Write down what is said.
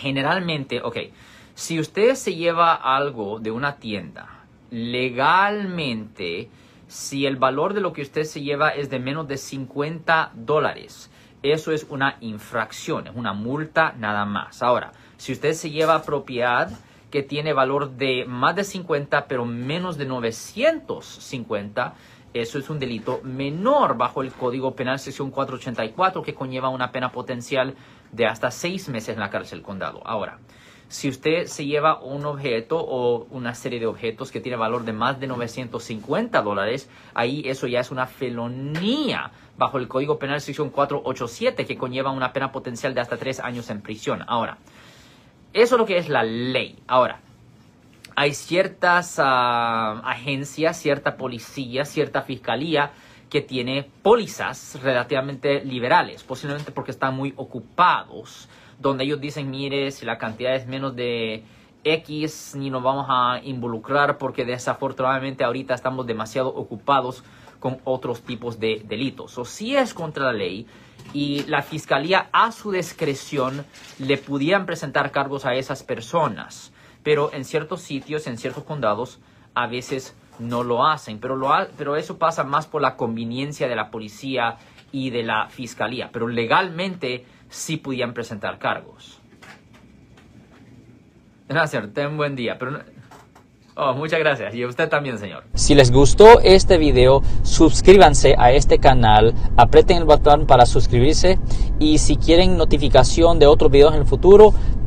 generalmente, ok, si usted se lleva algo de una tienda, legalmente, si el valor de lo que usted se lleva es de menos de 50 dólares, eso es una infracción, es una multa nada más. Ahora, si usted se lleva propiedad que tiene valor de más de 50 pero menos de 950, eso es un delito menor bajo el Código Penal sección 484 que conlleva una pena potencial de hasta seis meses en la cárcel condado. Ahora, si usted se lleva un objeto o una serie de objetos que tiene valor de más de 950 dólares, ahí eso ya es una felonía bajo el Código Penal sección 487 que conlleva una pena potencial de hasta tres años en prisión. Ahora, eso es lo que es la ley. Ahora, hay ciertas ah, agencias, cierta policía, cierta fiscalía que tiene pólizas relativamente liberales, posiblemente porque están muy ocupados donde ellos dicen, mire, si la cantidad es menos de X, ni nos vamos a involucrar porque desafortunadamente ahorita estamos demasiado ocupados con otros tipos de delitos. O si es contra la ley y la fiscalía a su discreción le pudieran presentar cargos a esas personas, pero en ciertos sitios, en ciertos condados, a veces no lo hacen, pero, lo pero eso pasa más por la conveniencia de la policía y de la fiscalía, pero legalmente sí podían presentar cargos. Gracias, ten buen día. Pero Oh, muchas gracias. Y usted también, señor. Si les gustó este video, suscríbanse a este canal, aprieten el botón para suscribirse y si quieren notificación de otros videos en el futuro,